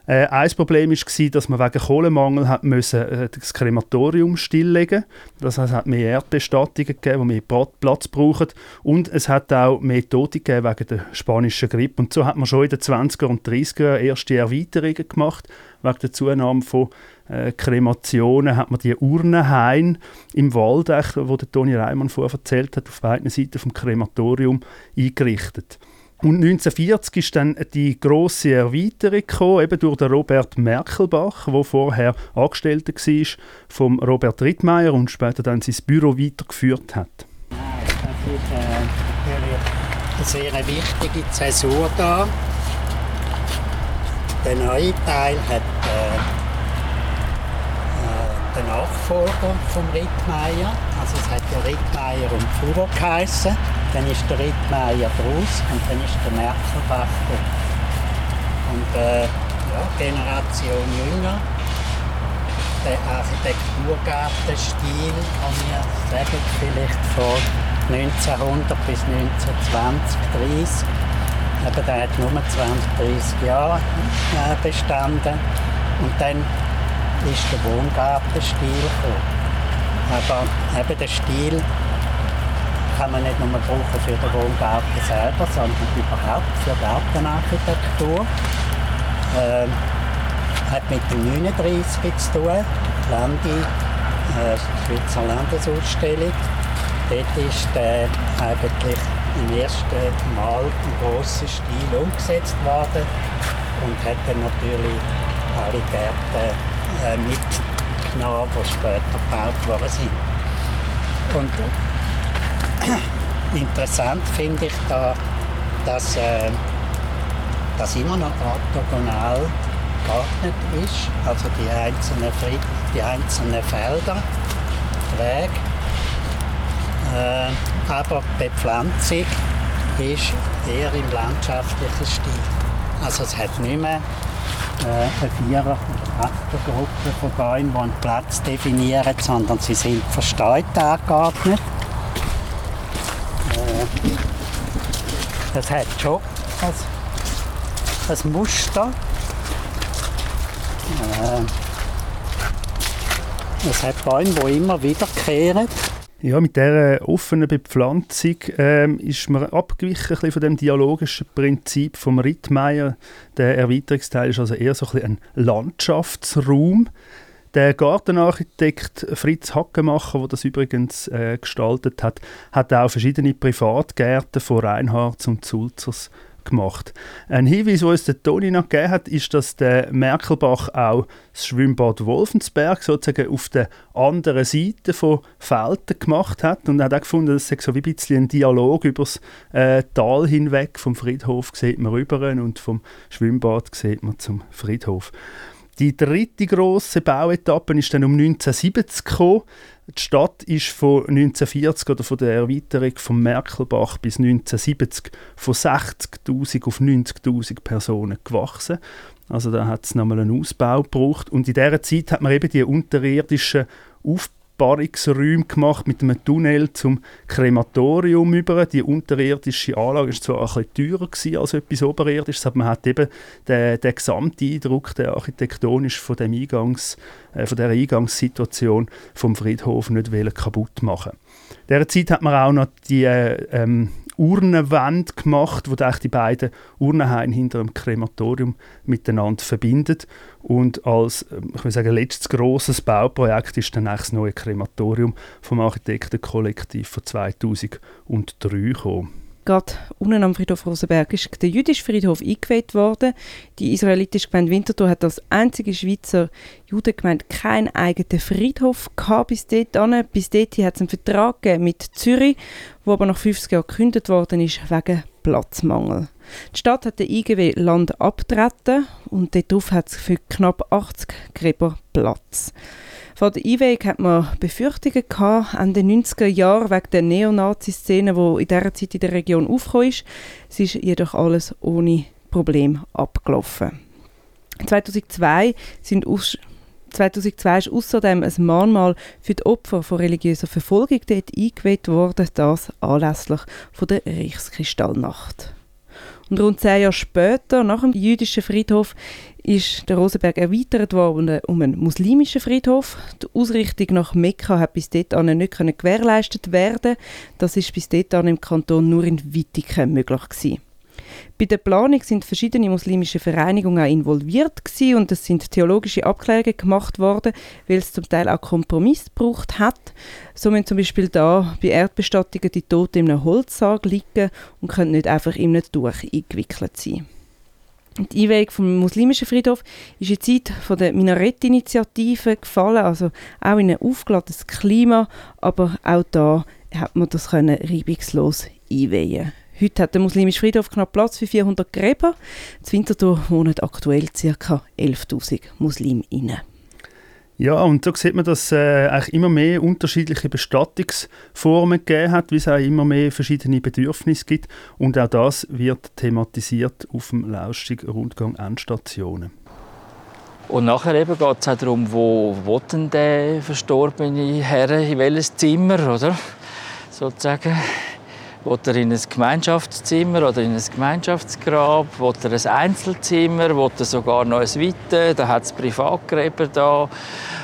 Äh, ein Problem war, dass man wegen Kohlemangel hat müssen, äh, das Krematorium stilllegen Das heißt, es hat mehr Erdbestattungen gegeben, die mehr Platz brauchen. Und es hat auch mehr Tote gegeben wegen der spanischen Grippe. Und so hat man schon in den 20er und 30er Jahren erste Erweiterungen gemacht. Wegen der Zunahme von äh, Kremationen hat man die Urnenhain im Wald, wo der Toni Reimann vorher erzählt hat, auf beiden Seiten vom Krematorium eingerichtet. Und 1940 ist dann die große Erweiterung gekommen, eben durch den Robert Merkelbach, der vorher Angestellter war vom Robert Rittmeier und später dann sein Büro weitergeführt hat. Das ist eine sehr wichtige Zäsur da. Der neue Teil hat äh, äh, den Nachfolger vom Rittmeier. Also es hat ja Rittmeier und Fuhrer geheißen dann ist der Rittmeier draus und dann ist der Merkelbach da. Und äh, ja, Generation jünger, der Architekturgartenstil, kann ich sagen, vielleicht von 1900 bis 1920, 30. Aber der hat nur 20, 30 Jahre äh, bestanden. Und dann ist der Wohngartenstil gekommen. Aber eben der Stil kann man nicht nur brauchen für den Wohngarten selber, sondern überhaupt für Gartenarchitektur. Ähm, hat mit dem 39 zu tun, Landi, äh, Schweizer Landesausstellung. Dort ist äh, eigentlich im ersten Mal im grossen Stil umgesetzt worden und hat dann natürlich alle Gärten äh, mitgenommen, die später gebaut worden sind. Und <clears throat> Interessant finde ich da, dass äh, das immer noch orthogonal geordnet ist, also die einzelnen, Fried die einzelnen Felder, Wege. Äh, aber die Bepflanzung ist eher im landschaftlichen Stil. Also es hat nicht mehr äh, eine Vierer- oder Achtergruppe von Bäumen, die einen Platz definieren, sondern sie sind verstreut angeordnet. Das hat schon ein, ein Muster. Äh, es hat Bäume, die immer wiederkehren. Ja, mit dieser offenen Bepflanzung ähm, ist man abgewichen von dem dialogischen Prinzip vom Rittmeier. Der Erweiterungsteil ist also eher so ein, ein Landschaftsraum. Der Gartenarchitekt Fritz Hackemacher, der das übrigens äh, gestaltet hat, hat auch verschiedene Privatgärten von Reinhardt und Sulzers gemacht. Ein Hinweis, den uns der Toni noch gegeben hat, ist, dass der Merkelbach auch das Schwimmbad Wolfensberg sozusagen auf der anderen Seite von Felten gemacht hat und er hat auch gefunden, das sei so wie ein bisschen ein Dialog über das äh, Tal hinweg. Vom Friedhof sieht man rüber und vom Schwimmbad sieht man zum Friedhof. Die dritte grosse Bauetappe ist dann um 1970 gekommen. Die Stadt ist von 1940 oder von der Erweiterung vom Merkelbach bis 1970 von 60.000 auf 90.000 Personen gewachsen. Also da hat es nochmal einen Ausbau gebraucht. Und in dieser Zeit hat man eben die unterirdischen Aufbauten Paarungsräume gemacht mit einem Tunnel zum Krematorium über. Die unterirdische Anlage war zwar ein bisschen teurer gewesen als etwas Oberirdisches, aber man hat eben den, den Gesamteindruck, den architektonisch von, dem Eingangs, äh, von dieser Eingangssituation vom Friedhof nicht kaputt machen In dieser Zeit hat man auch noch die äh, ähm, Urnenwände gemacht, wo die beiden Urnenhaine hinter dem Krematorium miteinander verbindet. Und als ähm, ich will sagen, letztes grosses Bauprojekt ist dann das neue Krematorium vom Architektenkollektiv von 2003 gekommen. Gerade unten am Friedhof Rosenberg ist der jüdische Friedhof eingeweiht worden. Die israelitische Gemeinde Winterthur hat als einzige Schweizer Judengemeinde keinen eigenen Friedhof gehabt bis dort. Bis dahin hat es einen Vertrag mit Zürich, wo aber nach 50 Jahren gekündigt worden ist wegen Platzmangel. Die Stadt hat den IGW Land abgetreten und darauf hat es für knapp 80 Gräber Platz. Vor der Einweihung hat man Befürchtungen gehabt, Ende 90er Jahren wegen der Neonazi-Szene, die in dieser Zeit in der Region aufgekommen ist. Es ist jedoch alles ohne Problem abgelaufen. 2002 sind aus 2002 ist außerdem ein Mahnmal für die Opfer von religiöser Verfolgung dort eingeweiht worden, das anlässlich von der Reichskristallnacht. Und rund zehn Jahre später, nach dem jüdischen Friedhof, ist der Rosenberg erweitert worden um einen muslimischen Friedhof. Die Ausrichtung nach Mekka hat bis dahin nicht gewährleistet werden. Das ist bis dahin im Kanton nur in Wittigen möglich gewesen. Bei der Planung sind verschiedene muslimische Vereinigungen auch involviert gewesen und es sind theologische Abklärungen gemacht worden, weil es zum Teil auch Kompromiss gebraucht hat. So müssen zum Beispiel da bei Erdbestattungen die Toten in einem Holzsarg liegen und können nicht einfach in einem Tuch eingewickelt sein. Die Einweihung vom muslimischen Friedhof ist in die Zeit von der Minarettinitiative gefallen, also auch in ein aufgeladenes Klima, aber auch da hat man das können reibungslos einweihen. Heute hat der muslimische Friedhof knapp Platz für 400 Gräber. In Winterthur wohnen aktuell ca. 11'000 Musliminnen. Ja, und so sieht man, dass es äh, immer mehr unterschiedliche Bestattungsformen gegeben hat, wie es auch immer mehr verschiedene Bedürfnisse gibt. Und auch das wird thematisiert auf dem Lauschig Rundgang Endstationen. Und nachher geht es auch darum, wo wo denn der verstorbene Herr in welches Zimmer, oder? Sozusagen. Will er in ein Gemeinschaftszimmer oder in ein Gemeinschaftsgrab? Will er ein Einzelzimmer? Will er sogar noch ein Weite? Da hat es Privatgräber da.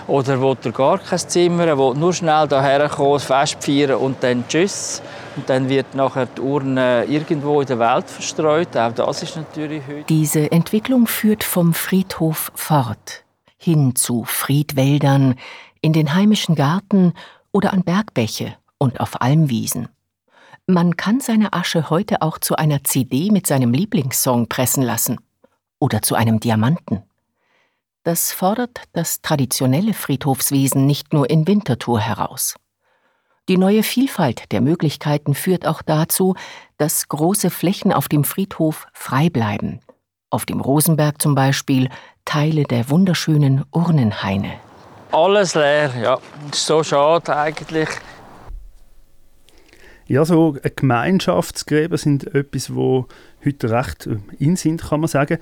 Oder will er gar kein Zimmer? Er will nur schnell hierher kommen, Fest feiern und dann Tschüss. Und dann wird nachher die Urne irgendwo in der Welt verstreut. Auch das ist natürlich heute. Diese Entwicklung führt vom Friedhof fort hin zu Friedwäldern, in den heimischen Garten oder an Bergbäche und auf Almwiesen. Man kann seine Asche heute auch zu einer CD mit seinem Lieblingssong pressen lassen oder zu einem Diamanten. Das fordert das traditionelle Friedhofswesen nicht nur in Winterthur heraus. Die neue Vielfalt der Möglichkeiten führt auch dazu, dass große Flächen auf dem Friedhof frei bleiben. Auf dem Rosenberg zum Beispiel Teile der wunderschönen Urnenhaine. Alles leer, ja. So schade eigentlich. Ja, so Gemeinschaftsgräber sind etwas, wo heute recht äh, in sind, kann man sagen.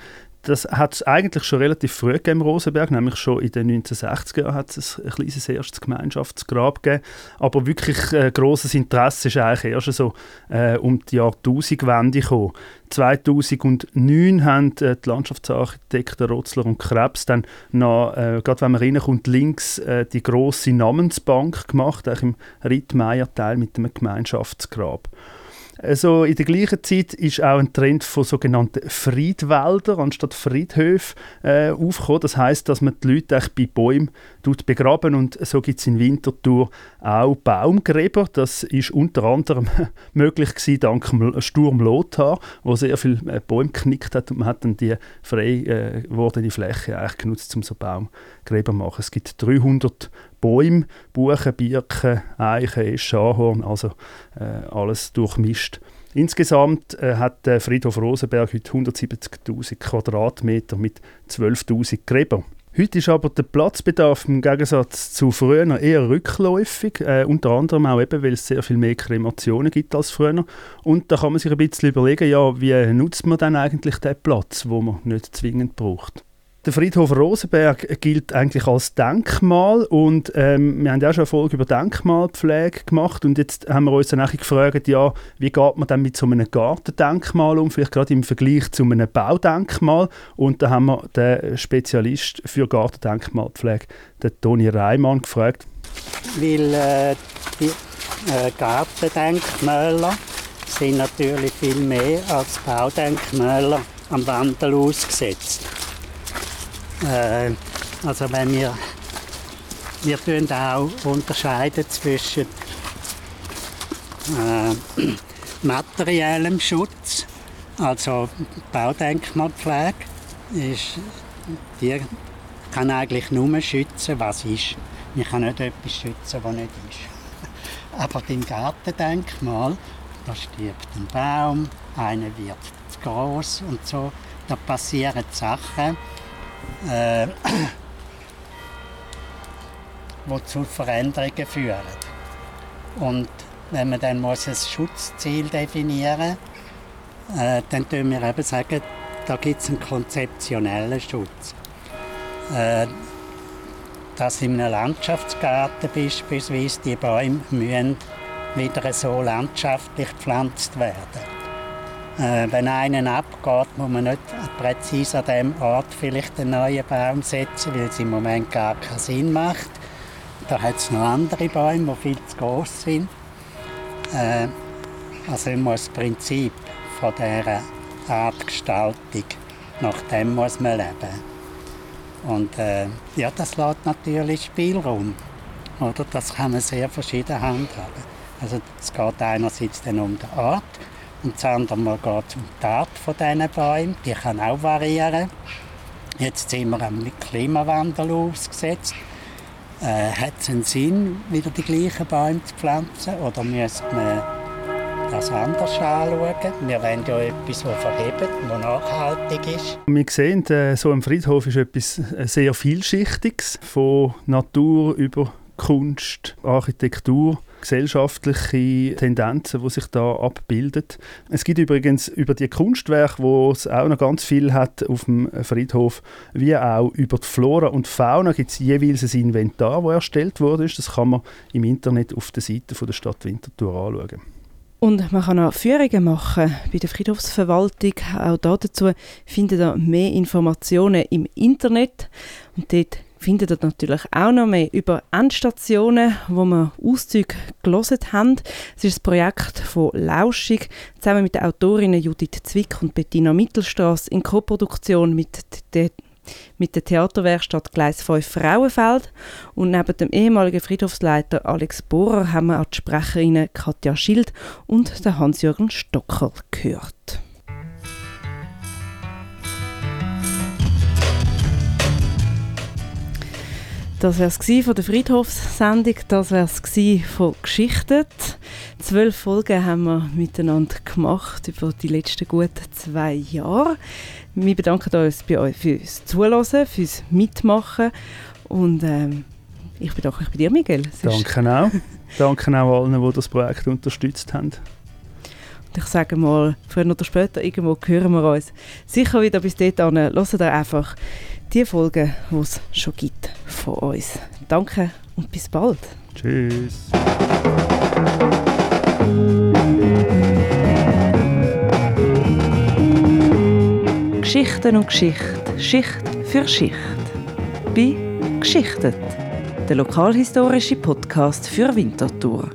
Das hat es eigentlich schon relativ früh gegeben im Rosenberg, nämlich schon in den 1960er Jahren hat es ein kleines erstes Gemeinschaftsgrab gegeben. Aber wirklich äh, grosses Interesse ist eigentlich erst so äh, um die Jahrtausendwende gekommen. 2009 haben äh, die Landschaftsarchitekten Rotzler und Krebs dann noch, äh, gerade wenn man reinkommt, links äh, die grosse Namensbank gemacht, auch im Rittmeier-Teil mit dem Gemeinschaftsgrab. Also in der gleichen Zeit ist auch ein Trend von sogenannten Friedwäldern anstatt Friedhöfen äh, aufgekommen. Das heißt, dass man die Leute bei Bäumen begraben und so gibt es in Winterthur auch Baumgräber. Das ist unter anderem <laughs> möglich gewesen dank dem Sturm Lothar, wo sehr viele äh, Bäume geknickt hat und man hat dann die frei äh, wordene Fläche eigentlich genutzt, um so Baumgräber zu machen. Es gibt 300 Bäume, Buchen, Birken, Eichen, Eschen, Ahorn, also äh, alles durchmischt. Insgesamt äh, hat der Friedhof Rosenberg heute 170.000 Quadratmeter mit 12.000 Gräbern. Heute ist aber der Platzbedarf im Gegensatz zu früher eher rückläufig, äh, unter anderem auch eben, weil es sehr viel mehr Kremationen gibt als früher. Und da kann man sich ein bisschen überlegen, ja, wie nutzt man dann eigentlich den Platz, wo man nicht zwingend braucht. Der Friedhof Rosenberg gilt eigentlich als Denkmal und ähm, wir haben ja schon eine Folge über Denkmalpflege gemacht und jetzt haben wir uns dann gefragt, ja, wie geht man dann mit so einem Gartendenkmal um, vielleicht gerade im Vergleich zu einem Baudenkmal und da haben wir den Spezialist für Gartendenkmalpflege, den Toni Reimann, gefragt. Weil äh, die äh, Gartendenkmäler sind natürlich viel mehr als Baudenkmäler am Wandel ausgesetzt. Äh, also wenn wir, wir tun auch unterscheiden zwischen äh, <clears throat> materiellem Schutz, also Baudenkmalpflege, ist, die kann eigentlich nur schützen, was ist. Man kann nicht etwas schützen, was nicht ist. <laughs> Aber beim Gartendenkmal, da stirbt ein Baum, einer wird zu groß und so, da passieren Sachen, äh, <clears throat> die zu Veränderungen führen. Und wenn man dann muss ein Schutzziel definieren muss, äh, dann können wir eben sagen, da gibt es einen konzeptionellen Schutz. Äh, dass in einem Landschaftsgarten beispielsweise die Bäume müssen wieder so landschaftlich gepflanzt werden. Äh, wenn einer abgeht, muss man nicht präzise an diesem Ort vielleicht einen neuen Baum setzen, weil es im Moment gar keinen Sinn macht. Da hat es noch andere Bäume, die viel zu groß sind. Äh, also muss das Prinzip von dieser Artgestaltung, nach dem muss man leben. Und äh, ja, das lässt natürlich Spielraum. Oder? Das kann man sehr verschieden handhaben. Also es geht einerseits dann um die Art und das andere Mal geht es um die Art von diesen Bäumen. Die kann auch variieren. Jetzt sind wir am Klimawandel ausgesetzt. Äh, hat es einen Sinn, wieder die gleichen Bäume zu pflanzen? Oder müsste man das anders anschauen? Wir wollen ja etwas, das verhebt, das nachhaltig ist. Wir sehen, äh, so ein Friedhof ist etwas äh, sehr Vielschichtiges, von Natur über Kunst, Architektur gesellschaftliche Tendenzen, die sich da abbilden. Es gibt übrigens über die Kunstwerke, wo es auch noch ganz viel hat auf dem Friedhof, wie auch über die Flora und Fauna gibt es jeweils ein Inventar, das erstellt wurde. Das kann man im Internet auf der Seite von der Stadt Winterthur anschauen. Und man kann auch Führungen machen bei der Friedhofsverwaltung. Auch dazu findet ihr mehr Informationen im Internet. Und dort findet ihr natürlich auch noch mehr über Endstationen, wo wir Auszüge gelesen haben. Es ist ein Projekt von Lauschig, zusammen mit den Autorinnen Judith Zwick und Bettina Mittelstraß in Koproduktion mit der mit der Theaterwerkstatt Gleis 5 Frauenfeld. Und neben dem ehemaligen Friedhofsleiter Alex Bohrer haben wir auch die Sprecherinnen Katja Schild und Hans-Jürgen Stocker gehört. Das wäre es von der Friedhofssendung, das wäre es von Geschichten. Zwölf Folgen haben wir miteinander gemacht über die letzten guten zwei Jahre. Wir bedanken uns bei euch fürs Zuhören, fürs Mitmachen und ähm, ich bedanke mich bei dir, Miguel. Danke auch. Danke auch allen, die das Projekt unterstützt haben. Und ich sage mal, früher oder später irgendwo hören wir uns sicher wieder bis dahin. Hört ihr einfach die Folgen, die es schon gibt von uns. Danke und bis bald. Tschüss. Geschichten und Geschichte, Schicht für Schicht. Bei Geschichtet, der lokalhistorische Podcast für Winterthur.